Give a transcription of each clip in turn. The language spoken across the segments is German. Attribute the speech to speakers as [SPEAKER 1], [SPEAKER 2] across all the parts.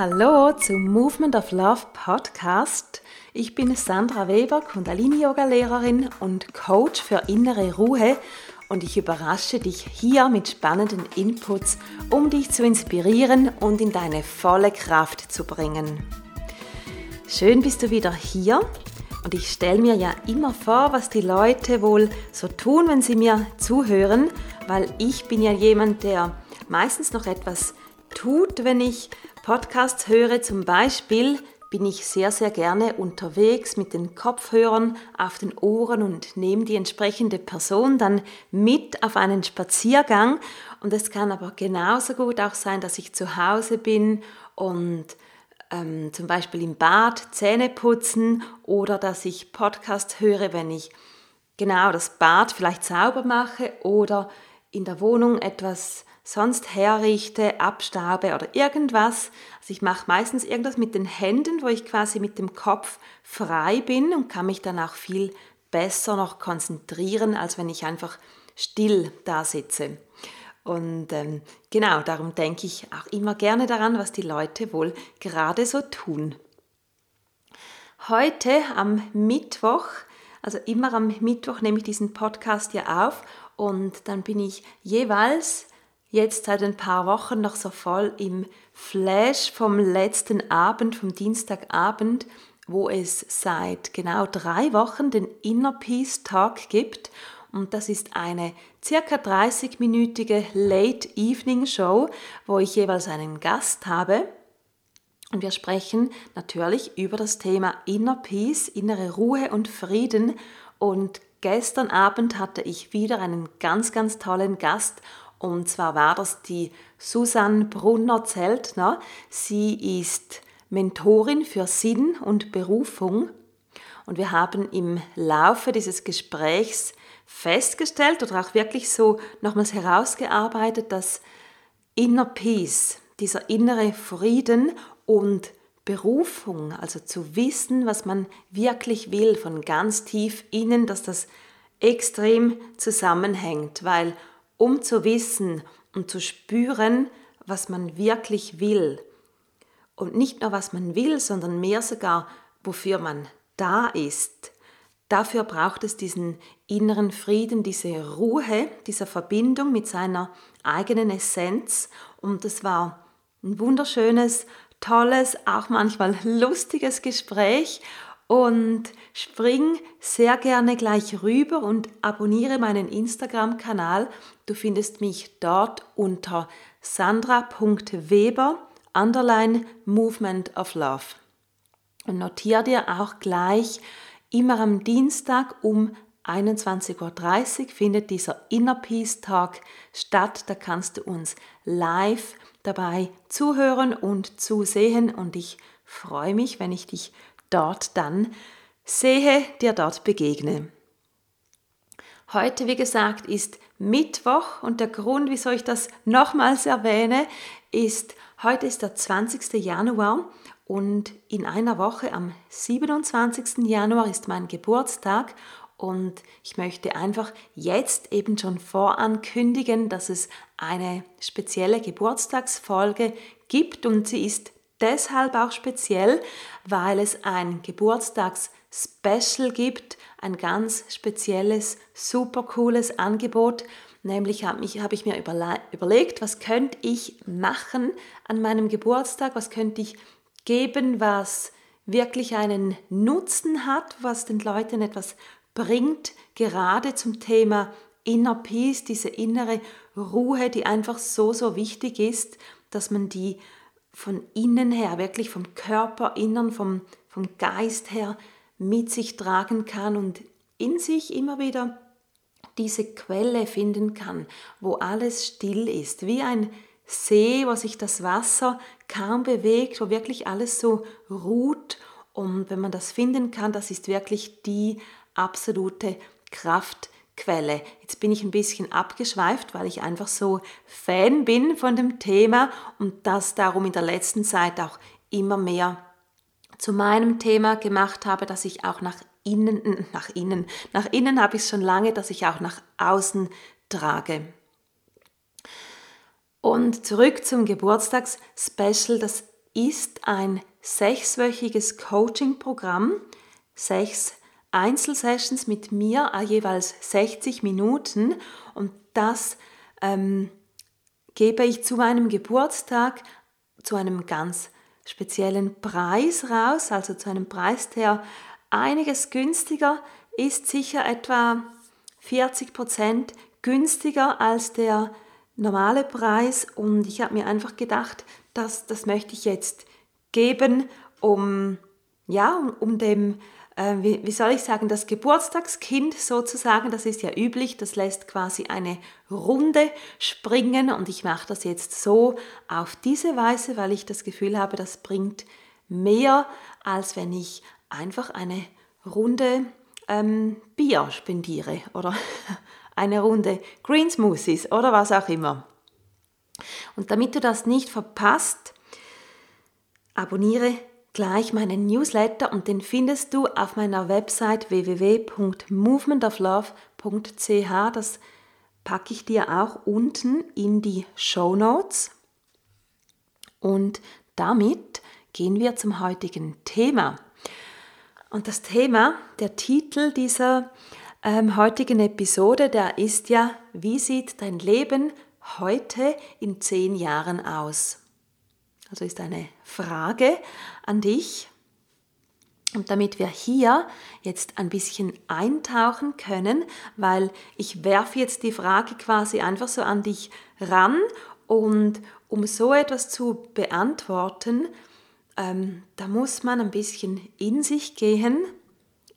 [SPEAKER 1] Hallo zum Movement of Love Podcast. Ich bin Sandra Weber, Kundalini-Yoga-Lehrerin und Coach für innere Ruhe und ich überrasche dich hier mit spannenden Inputs, um dich zu inspirieren und in deine volle Kraft zu bringen. Schön bist du wieder hier und ich stelle mir ja immer vor, was die Leute wohl so tun, wenn sie mir zuhören, weil ich bin ja jemand, der meistens noch etwas tut, wenn ich Podcasts höre. Zum Beispiel bin ich sehr, sehr gerne unterwegs mit den Kopfhörern auf den Ohren und nehme die entsprechende Person dann mit auf einen Spaziergang. Und es kann aber genauso gut auch sein, dass ich zu Hause bin und ähm, zum Beispiel im Bad Zähne putzen oder dass ich Podcast höre, wenn ich genau das Bad vielleicht sauber mache oder in der Wohnung etwas sonst herrichte, abstaube oder irgendwas. Also ich mache meistens irgendwas mit den Händen, wo ich quasi mit dem Kopf frei bin und kann mich dann auch viel besser noch konzentrieren, als wenn ich einfach still da sitze. Und ähm, genau, darum denke ich auch immer gerne daran, was die Leute wohl gerade so tun. Heute am Mittwoch, also immer am Mittwoch nehme ich diesen Podcast ja auf und dann bin ich jeweils jetzt seit ein paar Wochen noch so voll im Flash vom letzten Abend, vom Dienstagabend, wo es seit genau drei Wochen den Inner Peace Talk gibt. Und das ist eine circa 30-minütige Late Evening Show, wo ich jeweils einen Gast habe. Und wir sprechen natürlich über das Thema Inner Peace, innere Ruhe und Frieden. Und gestern Abend hatte ich wieder einen ganz, ganz tollen Gast und zwar war das die Susanne Brunner-Zeltner. Sie ist Mentorin für Sinn und Berufung. Und wir haben im Laufe dieses Gesprächs festgestellt oder auch wirklich so nochmals herausgearbeitet, dass Inner Peace, dieser innere Frieden und Berufung, also zu wissen, was man wirklich will, von ganz tief innen, dass das extrem zusammenhängt, weil um zu wissen und zu spüren, was man wirklich will. Und nicht nur, was man will, sondern mehr sogar, wofür man da ist. Dafür braucht es diesen inneren Frieden, diese Ruhe, diese Verbindung mit seiner eigenen Essenz. Und es war ein wunderschönes, tolles, auch manchmal lustiges Gespräch und spring sehr gerne gleich rüber und abonniere meinen Instagram-Kanal. Du findest mich dort unter sandra.weber underline Movement of Love. Und notiere dir auch gleich, immer am Dienstag um 21.30 Uhr findet dieser Inner Peace Talk statt. Da kannst du uns live dabei zuhören und zusehen und ich freue mich, wenn ich dich dort dann sehe, dir dort begegne. Heute, wie gesagt, ist Mittwoch und der Grund, wieso ich das nochmals erwähne, ist, heute ist der 20. Januar und in einer Woche am 27. Januar ist mein Geburtstag und ich möchte einfach jetzt eben schon vorankündigen, dass es eine spezielle Geburtstagsfolge gibt und sie ist deshalb auch speziell, weil es ein Geburtstags-Special gibt, ein ganz spezielles, super cooles Angebot. Nämlich habe hab ich mir überlegt, was könnte ich machen an meinem Geburtstag, was könnte ich geben, was wirklich einen Nutzen hat, was den Leuten etwas bringt, gerade zum Thema Inner Peace, diese innere Ruhe, die einfach so, so wichtig ist, dass man die von innen her, wirklich vom Körper innen, vom, vom Geist her mit sich tragen kann und in sich immer wieder diese Quelle finden kann, wo alles still ist, wie ein See, wo sich das Wasser kaum bewegt, wo wirklich alles so ruht. Und wenn man das finden kann, das ist wirklich die absolute Kraftquelle. Jetzt bin ich ein bisschen abgeschweift, weil ich einfach so Fan bin von dem Thema und das darum in der letzten Zeit auch immer mehr zu meinem Thema gemacht habe, dass ich auch nach innen, nach innen, nach innen habe ich es schon lange, dass ich auch nach außen trage. Und zurück zum Geburtstagsspecial. Das ist ein sechswöchiges Coaching-Programm, sechs Einzelsessions mit mir, jeweils 60 Minuten. Und das ähm, gebe ich zu meinem Geburtstag zu einem ganz speziellen Preis raus, also zu einem Preis, der einiges günstiger ist, sicher etwa 40 Prozent günstiger als der normale Preis und ich habe mir einfach gedacht, dass das möchte ich jetzt geben, um ja, um, um dem äh, wie, wie soll ich sagen, das Geburtstagskind sozusagen, das ist ja üblich, das lässt quasi eine Runde springen und ich mache das jetzt so auf diese Weise, weil ich das Gefühl habe, das bringt mehr, als wenn ich einfach eine Runde ähm, Bier spendiere oder eine Runde Green Smoothies oder was auch immer. Und damit du das nicht verpasst, abonniere gleich meinen Newsletter und den findest du auf meiner Website www.movementoflove.ch. Das packe ich dir auch unten in die Show Notes. Und damit gehen wir zum heutigen Thema. Und das Thema, der Titel dieser ähm, heutigen Episode, der ist ja, wie sieht dein Leben heute in zehn Jahren aus? Also ist eine Frage an dich. Und damit wir hier jetzt ein bisschen eintauchen können, weil ich werfe jetzt die Frage quasi einfach so an dich ran und um so etwas zu beantworten, ähm, da muss man ein bisschen in sich gehen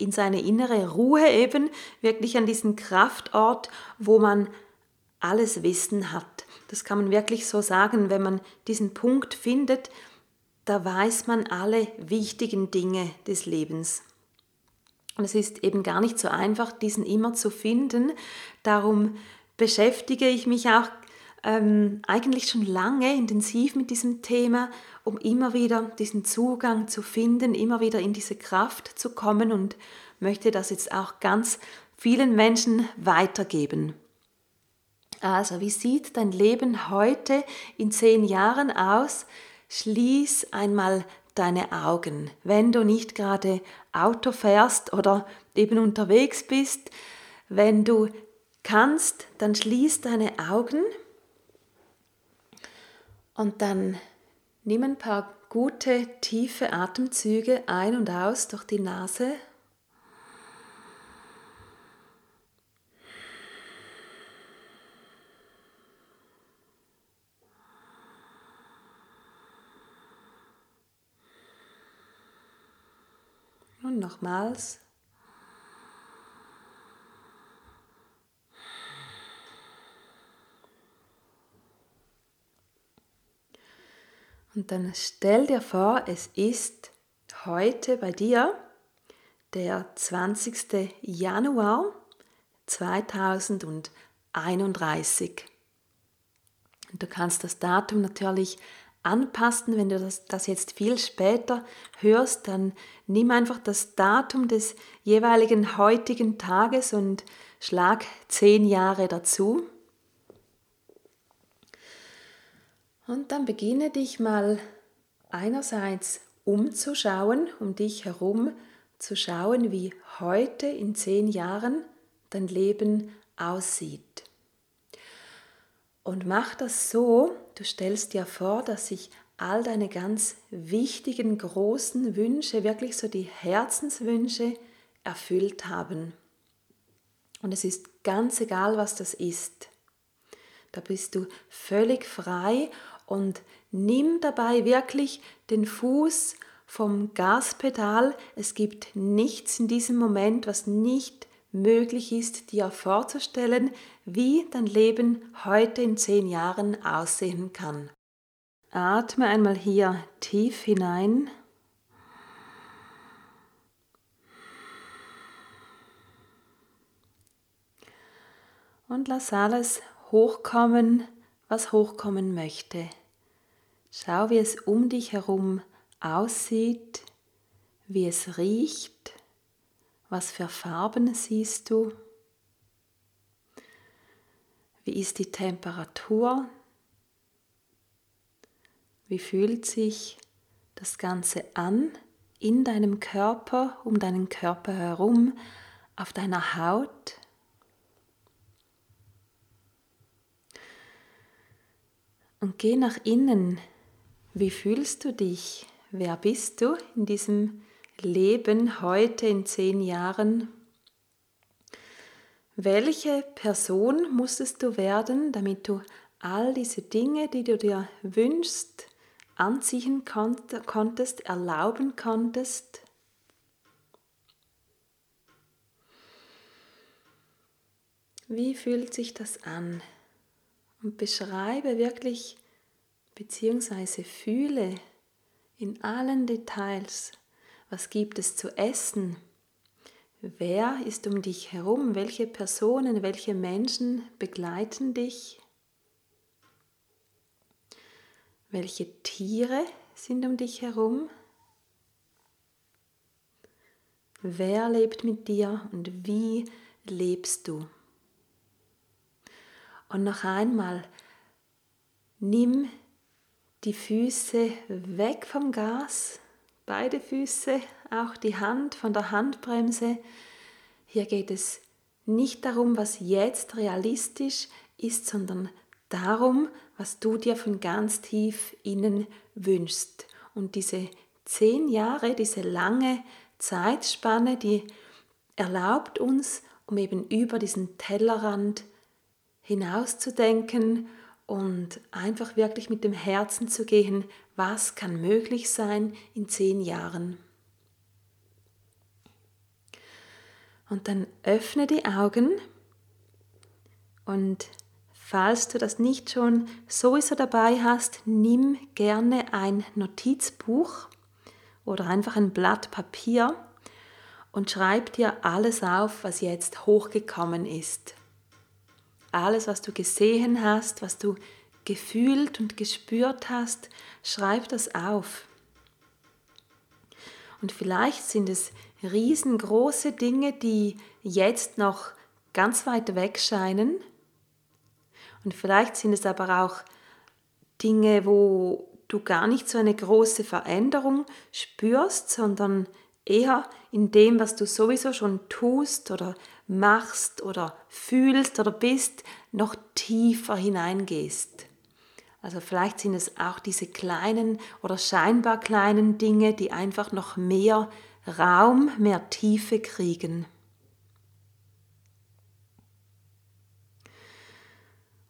[SPEAKER 1] in seine innere Ruhe eben, wirklich an diesen Kraftort, wo man alles Wissen hat. Das kann man wirklich so sagen, wenn man diesen Punkt findet, da weiß man alle wichtigen Dinge des Lebens. Und es ist eben gar nicht so einfach, diesen immer zu finden. Darum beschäftige ich mich auch ähm, eigentlich schon lange intensiv mit diesem Thema, um immer wieder diesen Zugang zu finden, immer wieder in diese Kraft zu kommen und möchte das jetzt auch ganz vielen Menschen weitergeben. Also, wie sieht dein Leben heute in zehn Jahren aus? Schließ einmal deine Augen, wenn du nicht gerade Auto fährst oder eben unterwegs bist. Wenn du kannst, dann schließ deine Augen und dann nimm ein paar gute, tiefe Atemzüge ein und aus durch die Nase. Und nochmals. Und dann stell dir vor, es ist heute bei dir der 20. Januar 2031. Und du kannst das Datum natürlich anpassen. Wenn du das, das jetzt viel später hörst, dann nimm einfach das Datum des jeweiligen heutigen Tages und schlag zehn Jahre dazu. Und dann beginne dich mal einerseits umzuschauen, um dich herum zu schauen, wie heute in zehn Jahren dein Leben aussieht. Und mach das so, du stellst dir vor, dass sich all deine ganz wichtigen, großen Wünsche, wirklich so die Herzenswünsche erfüllt haben. Und es ist ganz egal, was das ist. Da bist du völlig frei und nimm dabei wirklich den Fuß vom Gaspedal. Es gibt nichts in diesem Moment, was nicht möglich ist, dir vorzustellen, wie dein Leben heute in zehn Jahren aussehen kann. Atme einmal hier tief hinein. Und lass alles hochkommen, was hochkommen möchte. Schau, wie es um dich herum aussieht, wie es riecht, was für Farben siehst du, wie ist die Temperatur, wie fühlt sich das Ganze an in deinem Körper, um deinen Körper herum, auf deiner Haut. Und geh nach innen. Wie fühlst du dich? Wer bist du in diesem Leben heute in zehn Jahren? Welche Person musstest du werden, damit du all diese Dinge, die du dir wünschst, anziehen konntest, erlauben konntest? Wie fühlt sich das an? Und beschreibe wirklich beziehungsweise fühle in allen Details, was gibt es zu essen, wer ist um dich herum, welche Personen, welche Menschen begleiten dich, welche Tiere sind um dich herum, wer lebt mit dir und wie lebst du. Und noch einmal, nimm die Füße weg vom Gas, beide Füße, auch die Hand von der Handbremse. Hier geht es nicht darum, was jetzt realistisch ist, sondern darum, was du dir von ganz tief innen wünschst. Und diese zehn Jahre, diese lange Zeitspanne, die erlaubt uns, um eben über diesen Tellerrand hinauszudenken und einfach wirklich mit dem Herzen zu gehen, was kann möglich sein in zehn Jahren. Und dann öffne die Augen und falls du das nicht schon sowieso dabei hast, nimm gerne ein Notizbuch oder einfach ein Blatt Papier und schreib dir alles auf, was jetzt hochgekommen ist alles, was du gesehen hast, was du gefühlt und gespürt hast, schreib das auf. Und vielleicht sind es riesengroße Dinge, die jetzt noch ganz weit weg scheinen. Und vielleicht sind es aber auch Dinge, wo du gar nicht so eine große Veränderung spürst, sondern eher in dem, was du sowieso schon tust oder machst oder fühlst oder bist, noch tiefer hineingehst. Also vielleicht sind es auch diese kleinen oder scheinbar kleinen Dinge, die einfach noch mehr Raum, mehr Tiefe kriegen.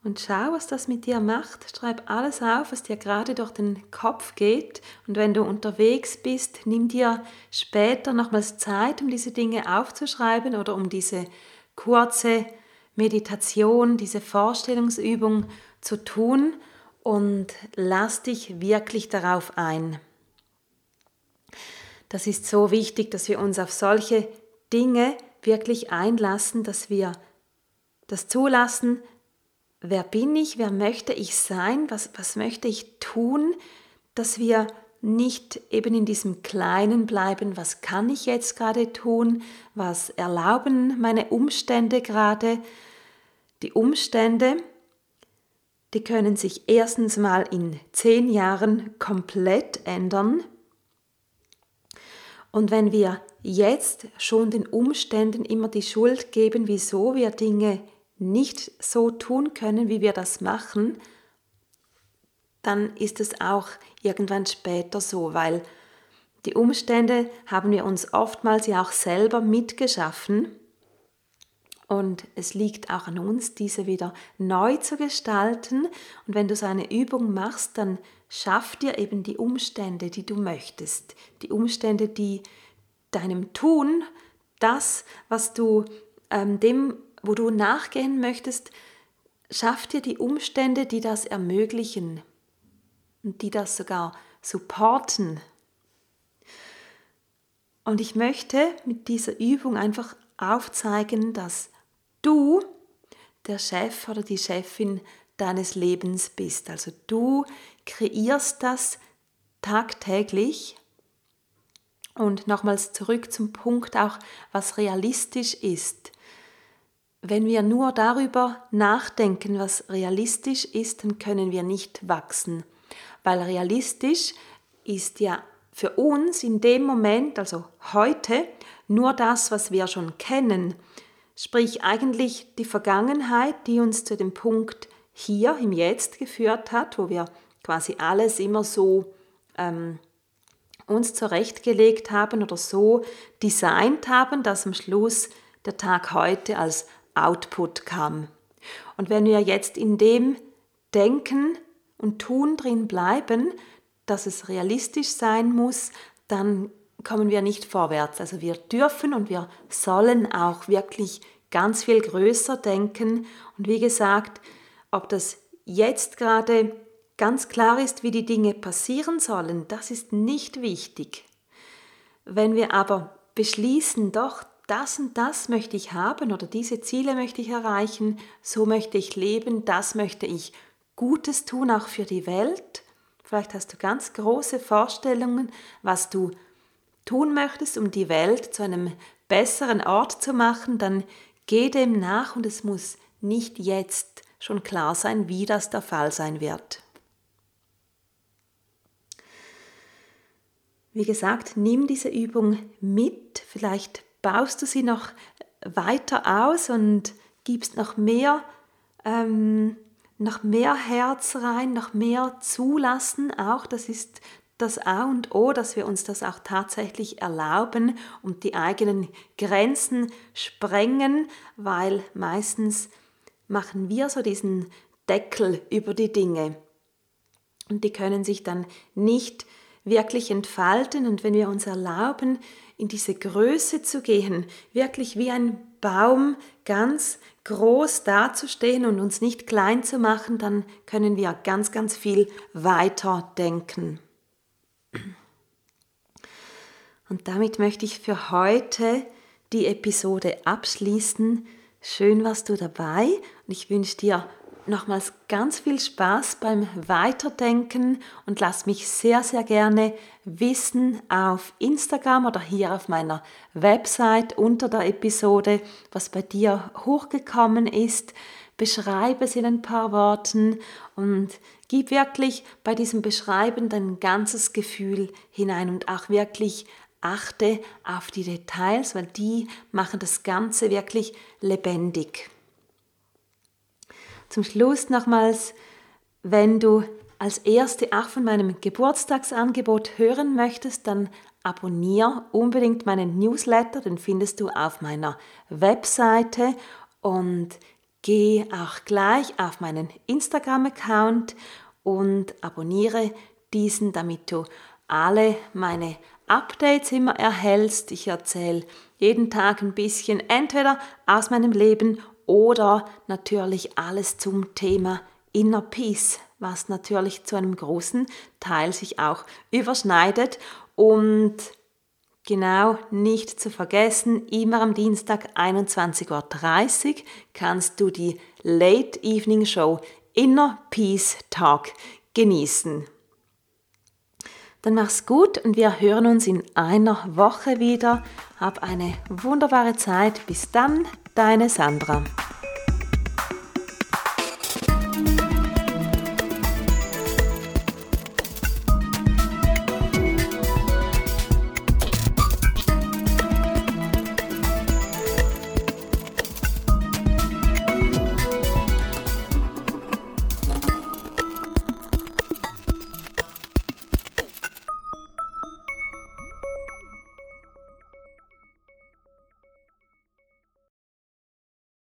[SPEAKER 1] Und schau, was das mit dir macht. Schreib alles auf, was dir gerade durch den Kopf geht. Und wenn du unterwegs bist, nimm dir später nochmals Zeit, um diese Dinge aufzuschreiben oder um diese kurze Meditation, diese Vorstellungsübung zu tun und lass dich wirklich darauf ein. Das ist so wichtig, dass wir uns auf solche Dinge wirklich einlassen, dass wir das zulassen, wer bin ich, wer möchte ich sein, was, was möchte ich tun, dass wir nicht eben in diesem Kleinen bleiben, was kann ich jetzt gerade tun, was erlauben meine Umstände gerade. Die Umstände, die können sich erstens mal in zehn Jahren komplett ändern. Und wenn wir jetzt schon den Umständen immer die Schuld geben, wieso wir Dinge nicht so tun können, wie wir das machen, dann ist es auch irgendwann später so, weil die Umstände haben wir uns oftmals ja auch selber mitgeschaffen und es liegt auch an uns, diese wieder neu zu gestalten. Und wenn du so eine Übung machst, dann schaff dir eben die Umstände, die du möchtest, die Umstände, die deinem Tun, das, was du ähm, dem, wo du nachgehen möchtest, schaff dir die Umstände, die das ermöglichen und die das sogar supporten. Und ich möchte mit dieser Übung einfach aufzeigen, dass du der Chef oder die Chefin deines Lebens bist. Also du kreierst das tagtäglich. Und nochmals zurück zum Punkt auch, was realistisch ist. Wenn wir nur darüber nachdenken, was realistisch ist, dann können wir nicht wachsen. Weil realistisch ist ja für uns in dem Moment, also heute, nur das, was wir schon kennen. Sprich eigentlich die Vergangenheit, die uns zu dem Punkt hier im Jetzt geführt hat, wo wir quasi alles immer so ähm, uns zurechtgelegt haben oder so designt haben, dass am Schluss der Tag heute als Output kam. Und wenn wir jetzt in dem Denken und Tun drin bleiben, dass es realistisch sein muss, dann kommen wir nicht vorwärts. Also wir dürfen und wir sollen auch wirklich ganz viel größer denken. Und wie gesagt, ob das jetzt gerade ganz klar ist, wie die Dinge passieren sollen, das ist nicht wichtig. Wenn wir aber beschließen, doch, das und das möchte ich haben oder diese Ziele möchte ich erreichen, so möchte ich leben, das möchte ich Gutes tun, auch für die Welt. Vielleicht hast du ganz große Vorstellungen, was du tun möchtest, um die Welt zu einem besseren Ort zu machen, dann geh dem nach und es muss nicht jetzt schon klar sein, wie das der Fall sein wird. Wie gesagt, nimm diese Übung mit, vielleicht baust du sie noch weiter aus und gibst noch mehr, ähm, noch mehr Herz rein, noch mehr zulassen. Auch das ist das A und O, dass wir uns das auch tatsächlich erlauben und die eigenen Grenzen sprengen, weil meistens machen wir so diesen Deckel über die Dinge und die können sich dann nicht wirklich entfalten und wenn wir uns erlauben, in diese Größe zu gehen, wirklich wie ein Baum ganz groß dazustehen und uns nicht klein zu machen, dann können wir ganz, ganz viel weiter denken. Und damit möchte ich für heute die Episode abschließen. Schön warst du dabei und ich wünsche dir nochmals ganz viel Spaß beim Weiterdenken und lass mich sehr, sehr gerne wissen auf Instagram oder hier auf meiner Website unter der Episode, was bei dir hochgekommen ist. Beschreibe es in ein paar Worten und gib wirklich bei diesem Beschreiben dein ganzes Gefühl hinein und auch wirklich achte auf die Details, weil die machen das Ganze wirklich lebendig. Zum Schluss nochmals, wenn du als erste auch von meinem Geburtstagsangebot hören möchtest, dann abonniere unbedingt meinen Newsletter, den findest du auf meiner Webseite und geh auch gleich auf meinen Instagram-Account und abonniere diesen, damit du alle meine Updates immer erhältst. Ich erzähle jeden Tag ein bisschen entweder aus meinem Leben oder natürlich alles zum Thema Inner Peace, was natürlich zu einem großen Teil sich auch überschneidet und genau nicht zu vergessen, immer am Dienstag 21.30 Uhr kannst du die Late Evening Show Inner Peace Talk genießen. Dann mach's gut und wir hören uns in einer Woche wieder. Hab eine wunderbare Zeit. Bis dann, deine Sandra.